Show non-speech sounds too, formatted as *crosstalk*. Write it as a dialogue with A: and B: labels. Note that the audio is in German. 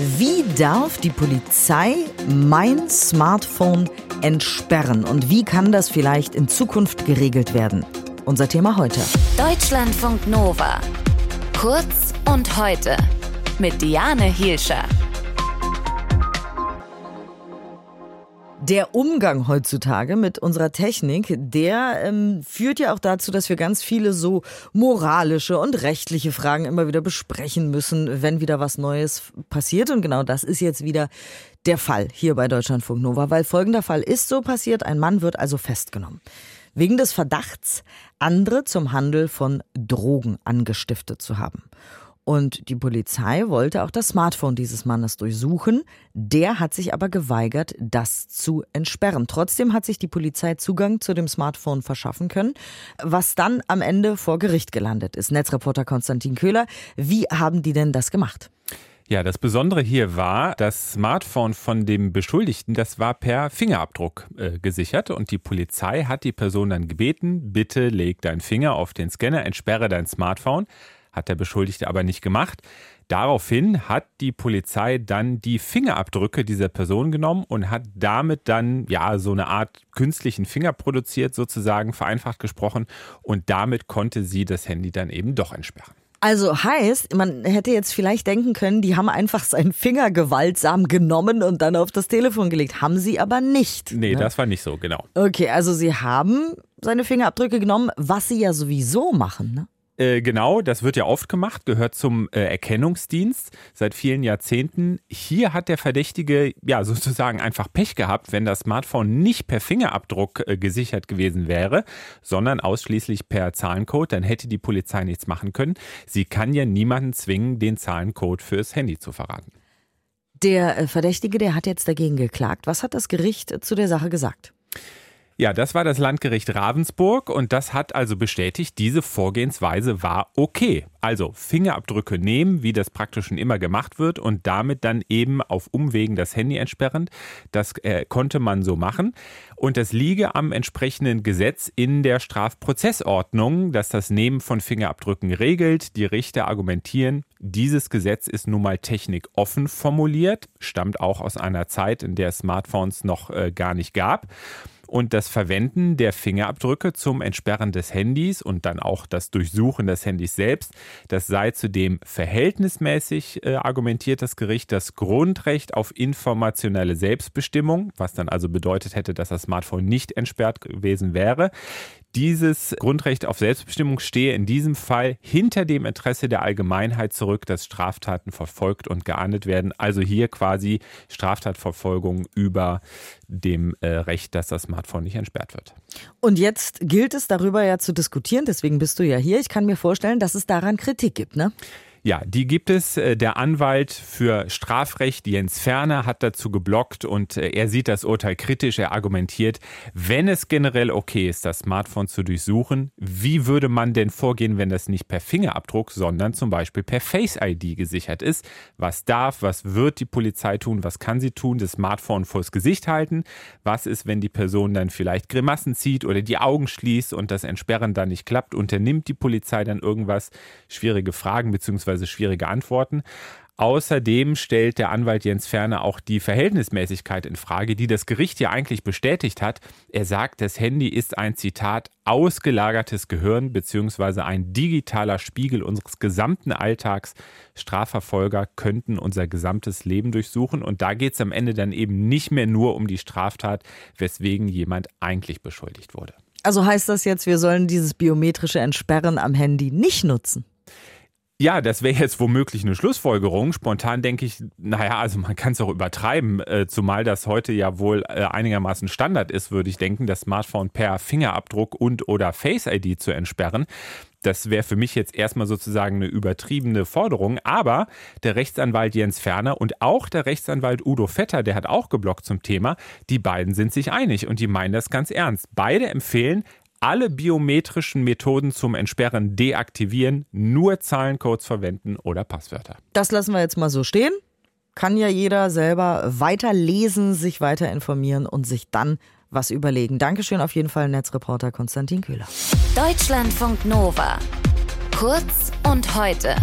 A: Wie darf die Polizei mein Smartphone entsperren und wie kann das vielleicht in Zukunft geregelt werden? Unser Thema heute.
B: Deutschlandfunk Nova. Kurz und heute mit Diane Hielscher.
A: Der Umgang heutzutage mit unserer Technik, der ähm, führt ja auch dazu, dass wir ganz viele so moralische und rechtliche Fragen immer wieder besprechen müssen, wenn wieder was Neues passiert. Und genau das ist jetzt wieder der Fall hier bei Deutschlandfunk Nova, weil folgender Fall ist so passiert. Ein Mann wird also festgenommen. Wegen des Verdachts, andere zum Handel von Drogen angestiftet zu haben. Und die Polizei wollte auch das Smartphone dieses Mannes durchsuchen. Der hat sich aber geweigert, das zu entsperren. Trotzdem hat sich die Polizei Zugang zu dem Smartphone verschaffen können, was dann am Ende vor Gericht gelandet ist. Netzreporter Konstantin Köhler, wie haben die denn das gemacht?
C: Ja, das Besondere hier war, das Smartphone von dem Beschuldigten, das war per Fingerabdruck äh, gesichert und die Polizei hat die Person dann gebeten, bitte leg deinen Finger auf den Scanner, entsperre dein Smartphone hat der Beschuldigte aber nicht gemacht. Daraufhin hat die Polizei dann die Fingerabdrücke dieser Person genommen und hat damit dann ja so eine Art künstlichen Finger produziert, sozusagen vereinfacht gesprochen. Und damit konnte sie das Handy dann eben doch entsperren.
A: Also heißt, man hätte jetzt vielleicht denken können, die haben einfach seinen Finger gewaltsam genommen und dann auf das Telefon gelegt. Haben sie aber nicht.
C: Nee, ne? das war nicht so, genau.
A: Okay, also sie haben seine Fingerabdrücke genommen, was sie ja sowieso machen. Ne?
C: Äh, genau, das wird ja oft gemacht, gehört zum äh, Erkennungsdienst seit vielen Jahrzehnten. Hier hat der Verdächtige ja *laughs* sozusagen einfach Pech gehabt, wenn das Smartphone nicht per Fingerabdruck äh, gesichert gewesen wäre, sondern ausschließlich per Zahlencode, dann hätte die Polizei nichts machen können. Sie kann ja niemanden zwingen, den Zahlencode fürs Handy zu verraten.
A: Der äh, Verdächtige, der hat jetzt dagegen geklagt. Was hat das Gericht zu der Sache gesagt?
C: Ja, das war das Landgericht Ravensburg und das hat also bestätigt, diese Vorgehensweise war okay. Also Fingerabdrücke nehmen, wie das praktisch schon immer gemacht wird und damit dann eben auf Umwegen das Handy entsperren. Das äh, konnte man so machen. Und das liege am entsprechenden Gesetz in der Strafprozessordnung, das das Nehmen von Fingerabdrücken regelt. Die Richter argumentieren, dieses Gesetz ist nun mal technikoffen formuliert, stammt auch aus einer Zeit, in der es Smartphones noch äh, gar nicht gab. Und das Verwenden der Fingerabdrücke zum Entsperren des Handys und dann auch das Durchsuchen des Handys selbst, das sei zudem verhältnismäßig, äh, argumentiert das Gericht, das Grundrecht auf informationelle Selbstbestimmung, was dann also bedeutet hätte, dass das Smartphone nicht entsperrt gewesen wäre. Dieses Grundrecht auf Selbstbestimmung stehe in diesem Fall hinter dem Interesse der Allgemeinheit zurück, dass Straftaten verfolgt und geahndet werden. Also hier quasi Straftatverfolgung über dem äh, Recht, dass das Smartphone nicht entsperrt wird.
A: Und jetzt gilt es darüber ja zu diskutieren, deswegen bist du ja hier. Ich kann mir vorstellen, dass es daran Kritik gibt, ne?
C: Ja, die gibt es. Äh, der Anwalt für Strafrecht Jens Ferner hat dazu geblockt und äh, er sieht das Urteil kritisch. Er argumentiert, wenn es generell okay ist, das Smartphone zu durchsuchen, wie würde man denn vorgehen, wenn das nicht per Fingerabdruck, sondern zum Beispiel per Face ID gesichert ist? Was darf, was wird die Polizei tun, was kann sie tun? Das Smartphone vors Gesicht halten? Was ist, wenn die Person dann vielleicht Grimassen zieht oder die Augen schließt und das Entsperren dann nicht klappt? Unternimmt die Polizei dann irgendwas? Schwierige Fragen bzw beziehungsweise schwierige Antworten. Außerdem stellt der Anwalt Jens Ferner auch die Verhältnismäßigkeit in Frage, die das Gericht ja eigentlich bestätigt hat. Er sagt, das Handy ist ein Zitat ausgelagertes Gehirn beziehungsweise ein digitaler Spiegel unseres gesamten Alltags. Strafverfolger könnten unser gesamtes Leben durchsuchen und da geht es am Ende dann eben nicht mehr nur um die Straftat, weswegen jemand eigentlich beschuldigt wurde.
A: Also heißt das jetzt, wir sollen dieses biometrische Entsperren am Handy nicht nutzen?
C: Ja, das wäre jetzt womöglich eine Schlussfolgerung. Spontan denke ich, naja, also man kann es auch übertreiben, äh, zumal das heute ja wohl äh, einigermaßen Standard ist, würde ich denken, das Smartphone per Fingerabdruck und oder Face ID zu entsperren. Das wäre für mich jetzt erstmal sozusagen eine übertriebene Forderung, aber der Rechtsanwalt Jens Ferner und auch der Rechtsanwalt Udo Vetter, der hat auch geblockt zum Thema, die beiden sind sich einig und die meinen das ganz ernst. Beide empfehlen, alle biometrischen Methoden zum Entsperren deaktivieren, nur Zahlencodes verwenden oder Passwörter.
A: Das lassen wir jetzt mal so stehen. Kann ja jeder selber weiterlesen, sich weiter informieren und sich dann was überlegen. Dankeschön auf jeden Fall, Netzreporter Konstantin Köhler.
B: Deutschlandfunk Nova. Kurz und heute.